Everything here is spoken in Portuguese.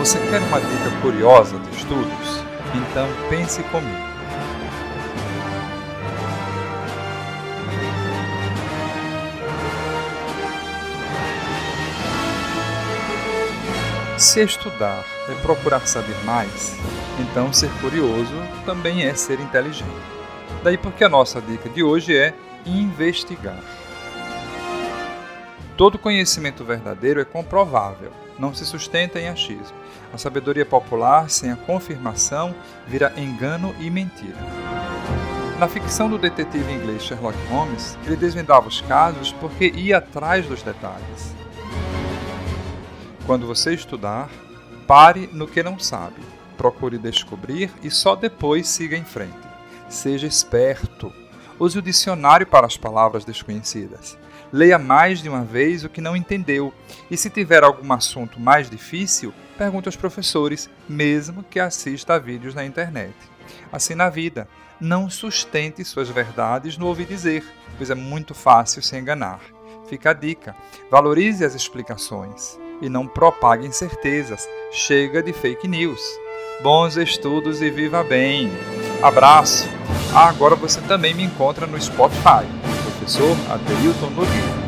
Você quer uma dica curiosa de estudos? Então pense comigo. Se estudar é procurar saber mais, então ser curioso também é ser inteligente. Daí porque a nossa dica de hoje é investigar. Todo conhecimento verdadeiro é comprovável, não se sustenta em achismo. A sabedoria popular, sem a confirmação, vira engano e mentira. Na ficção do detetive inglês Sherlock Holmes, ele desvendava os casos porque ia atrás dos detalhes. Quando você estudar, pare no que não sabe, procure descobrir e só depois siga em frente. Seja esperto. Use o dicionário para as palavras desconhecidas. Leia mais de uma vez o que não entendeu. E se tiver algum assunto mais difícil, pergunte aos professores, mesmo que assista a vídeos na internet. Assim na vida, não sustente suas verdades no ouvir dizer, pois é muito fácil se enganar. Fica a dica: valorize as explicações e não propague incertezas. Chega de fake news. Bons estudos e viva bem! Abraço! Ah, agora você também me encontra no Spotify professor Adeilton Nogueira.